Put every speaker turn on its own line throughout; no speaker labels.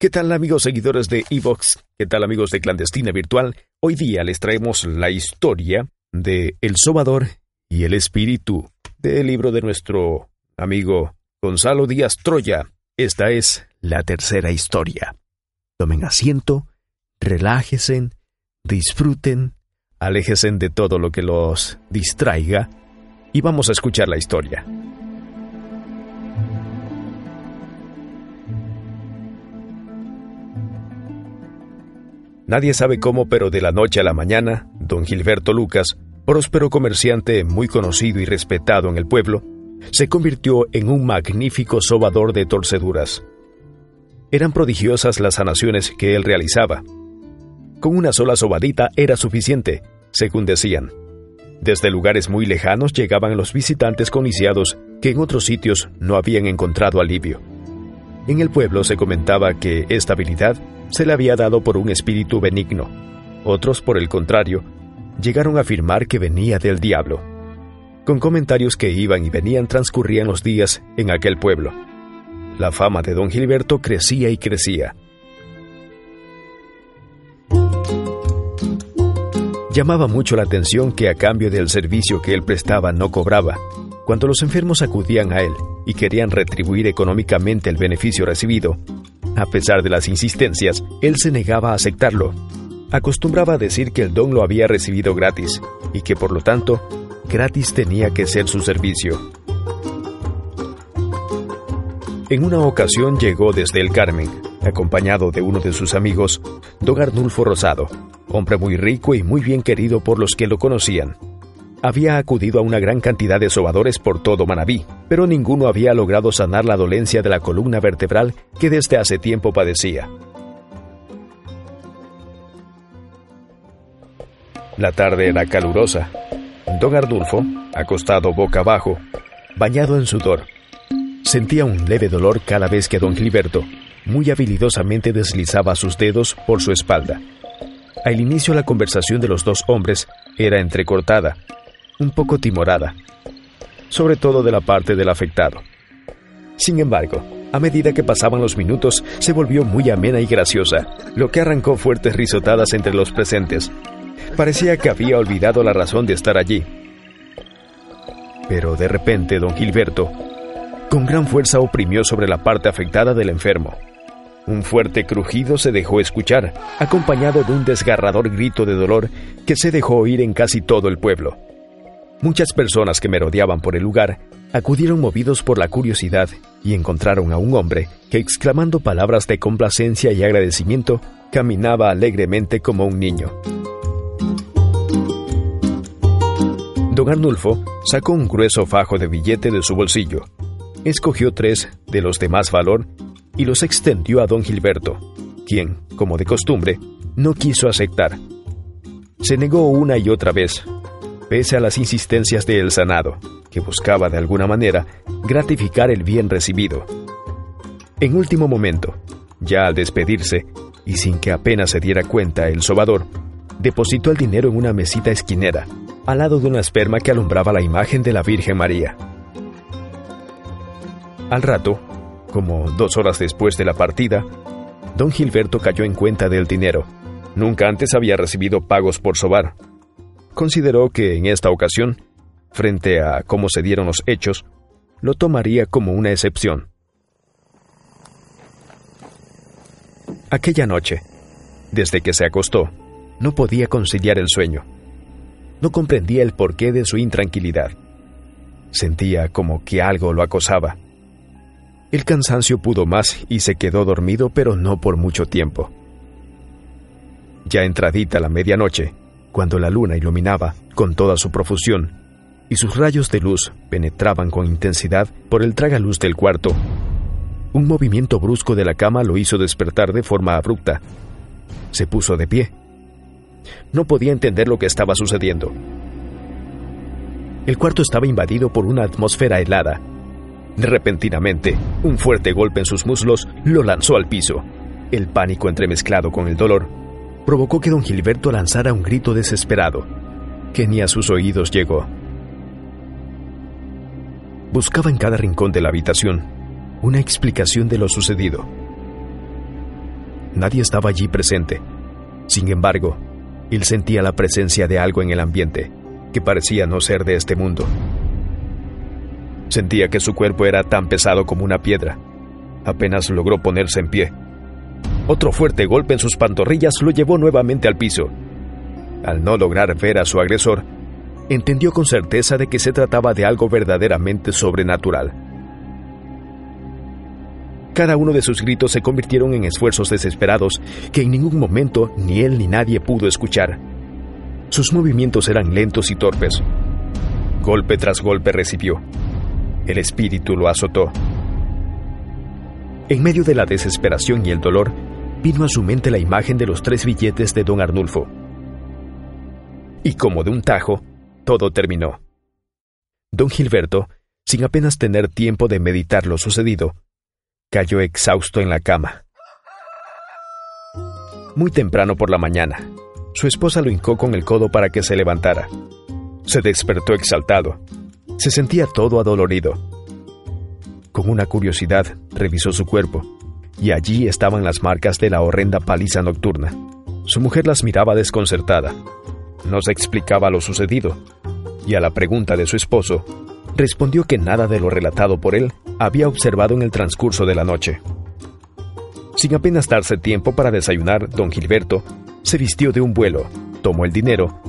¿Qué tal amigos seguidores de Evox? ¿Qué tal amigos de Clandestina Virtual? Hoy día les traemos la historia de El Sobador y el Espíritu del libro de nuestro amigo Gonzalo Díaz Troya. Esta es la tercera historia. Tomen asiento, relájesen, disfruten, aléjesen de todo lo que los distraiga y vamos a escuchar la historia. Nadie sabe cómo, pero de la noche a la mañana, don Gilberto Lucas, próspero comerciante muy conocido y respetado en el pueblo, se convirtió en un magnífico sobador de torceduras. Eran prodigiosas las sanaciones que él realizaba. Con una sola sobadita era suficiente, según decían. Desde lugares muy lejanos llegaban los visitantes coniciados que en otros sitios no habían encontrado alivio. En el pueblo se comentaba que esta habilidad se le había dado por un espíritu benigno. Otros, por el contrario, llegaron a afirmar que venía del diablo. Con comentarios que iban y venían transcurrían los días en aquel pueblo. La fama de don Gilberto crecía y crecía. Llamaba mucho la atención que a cambio del servicio que él prestaba no cobraba. Cuando los enfermos acudían a él y querían retribuir económicamente el beneficio recibido, a pesar de las insistencias, él se negaba a aceptarlo. Acostumbraba decir que el don lo había recibido gratis y que por lo tanto, gratis tenía que ser su servicio. En una ocasión llegó desde el Carmen, acompañado de uno de sus amigos, don Arnulfo Rosado, hombre muy rico y muy bien querido por los que lo conocían había acudido a una gran cantidad de sobadores por todo Manabí, pero ninguno había logrado sanar la dolencia de la columna vertebral que desde hace tiempo padecía. La tarde era calurosa. Don Ardulfo, acostado boca abajo, bañado en sudor, sentía un leve dolor cada vez que don Gilberto, muy habilidosamente deslizaba sus dedos por su espalda. Al inicio la conversación de los dos hombres era entrecortada, un poco timorada, sobre todo de la parte del afectado. Sin embargo, a medida que pasaban los minutos, se volvió muy amena y graciosa, lo que arrancó fuertes risotadas entre los presentes. Parecía que había olvidado la razón de estar allí. Pero de repente, don Gilberto, con gran fuerza oprimió sobre la parte afectada del enfermo. Un fuerte crujido se dejó escuchar, acompañado de un desgarrador grito de dolor que se dejó oír en casi todo el pueblo. Muchas personas que merodeaban por el lugar acudieron movidos por la curiosidad y encontraron a un hombre que, exclamando palabras de complacencia y agradecimiento, caminaba alegremente como un niño. Don Arnulfo sacó un grueso fajo de billete de su bolsillo, escogió tres de los de más valor y los extendió a don Gilberto, quien, como de costumbre, no quiso aceptar. Se negó una y otra vez, pese a las insistencias de El Sanado, que buscaba de alguna manera gratificar el bien recibido. En último momento, ya al despedirse, y sin que apenas se diera cuenta el sobador, depositó el dinero en una mesita esquinera, al lado de una esperma que alumbraba la imagen de la Virgen María. Al rato, como dos horas después de la partida, don Gilberto cayó en cuenta del dinero. Nunca antes había recibido pagos por sobar, consideró que en esta ocasión, frente a cómo se dieron los hechos, lo tomaría como una excepción. Aquella noche, desde que se acostó, no podía conciliar el sueño. No comprendía el porqué de su intranquilidad. Sentía como que algo lo acosaba. El cansancio pudo más y se quedó dormido, pero no por mucho tiempo. Ya entradita la medianoche, cuando la luna iluminaba con toda su profusión y sus rayos de luz penetraban con intensidad por el tragaluz del cuarto, Un movimiento brusco de la cama lo hizo despertar de forma abrupta. Se puso de pie. No podía entender lo que estaba sucediendo. El cuarto estaba invadido por una atmósfera helada. Repentinamente, un fuerte golpe en sus muslos lo lanzó al piso. El pánico entremezclado con el dolor provocó que don Gilberto lanzara un grito desesperado, que ni a sus oídos llegó. Buscaba en cada rincón de la habitación una explicación de lo sucedido. Nadie estaba allí presente. Sin embargo, él sentía la presencia de algo en el ambiente que parecía no ser de este mundo. Sentía que su cuerpo era tan pesado como una piedra. Apenas logró ponerse en pie. Otro fuerte golpe en sus pantorrillas lo llevó nuevamente al piso. Al no lograr ver a su agresor, entendió con certeza de que se trataba de algo verdaderamente sobrenatural. Cada uno de sus gritos se convirtieron en esfuerzos desesperados que en ningún momento ni él ni nadie pudo escuchar. Sus movimientos eran lentos y torpes. Golpe tras golpe recibió. El espíritu lo azotó. En medio de la desesperación y el dolor, vino a su mente la imagen de los tres billetes de don Arnulfo. Y como de un tajo, todo terminó. Don Gilberto, sin apenas tener tiempo de meditar lo sucedido, cayó exhausto en la cama. Muy temprano por la mañana, su esposa lo hincó con el codo para que se levantara. Se despertó exaltado. Se sentía todo adolorido. Con una curiosidad, revisó su cuerpo, y allí estaban las marcas de la horrenda paliza nocturna. Su mujer las miraba desconcertada. No se explicaba lo sucedido, y a la pregunta de su esposo, respondió que nada de lo relatado por él había observado en el transcurso de la noche. Sin apenas darse tiempo para desayunar, don Gilberto se vistió de un vuelo, tomó el dinero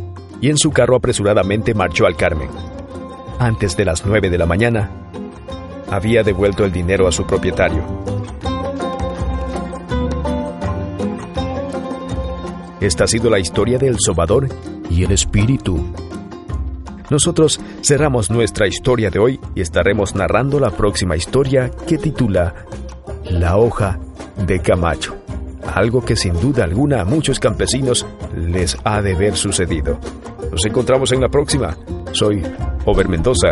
y en su carro apresuradamente marchó al Carmen. Antes de las nueve de la mañana, había devuelto el dinero a su propietario. Esta ha sido la historia del sobador y el espíritu. Nosotros cerramos nuestra historia de hoy y estaremos narrando la próxima historia que titula La hoja de Camacho, algo que sin duda alguna a muchos campesinos les ha de ver sucedido. Nos encontramos en la próxima. Soy Over Mendoza.